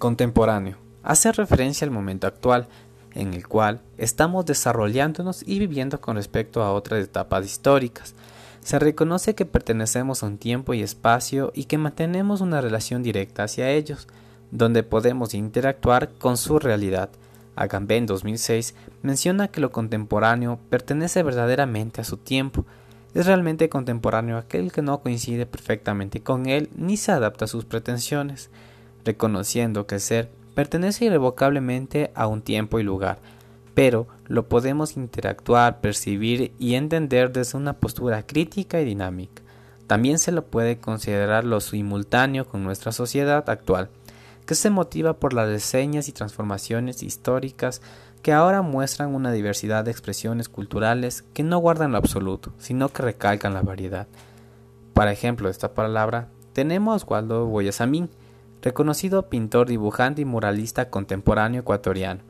Contemporáneo. Hace referencia al momento actual, en el cual estamos desarrollándonos y viviendo con respecto a otras etapas históricas. Se reconoce que pertenecemos a un tiempo y espacio y que mantenemos una relación directa hacia ellos, donde podemos interactuar con su realidad. Agamben en 2006 menciona que lo contemporáneo pertenece verdaderamente a su tiempo. Es realmente contemporáneo aquel que no coincide perfectamente con él ni se adapta a sus pretensiones reconociendo que ser pertenece irrevocablemente a un tiempo y lugar, pero lo podemos interactuar, percibir y entender desde una postura crítica y dinámica. También se lo puede considerar lo simultáneo con nuestra sociedad actual, que se motiva por las reseñas y transformaciones históricas que ahora muestran una diversidad de expresiones culturales que no guardan lo absoluto, sino que recalcan la variedad. Para ejemplo esta palabra, tenemos Waldo Boyasamín, reconocido pintor, dibujante y muralista contemporáneo ecuatoriano.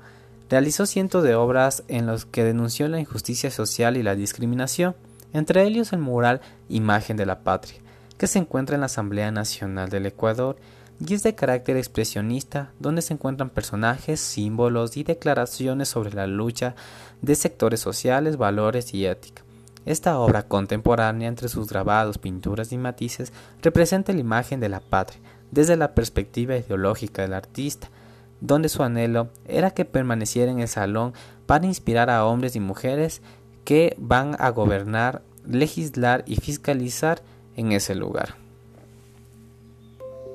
Realizó cientos de obras en los que denunció la injusticia social y la discriminación, entre ellos el mural Imagen de la Patria, que se encuentra en la Asamblea Nacional del Ecuador y es de carácter expresionista, donde se encuentran personajes, símbolos y declaraciones sobre la lucha de sectores sociales, valores y ética. Esta obra contemporánea, entre sus grabados, pinturas y matices, representa la imagen de la patria, desde la perspectiva ideológica del artista, donde su anhelo era que permaneciera en el salón para inspirar a hombres y mujeres que van a gobernar, legislar y fiscalizar en ese lugar.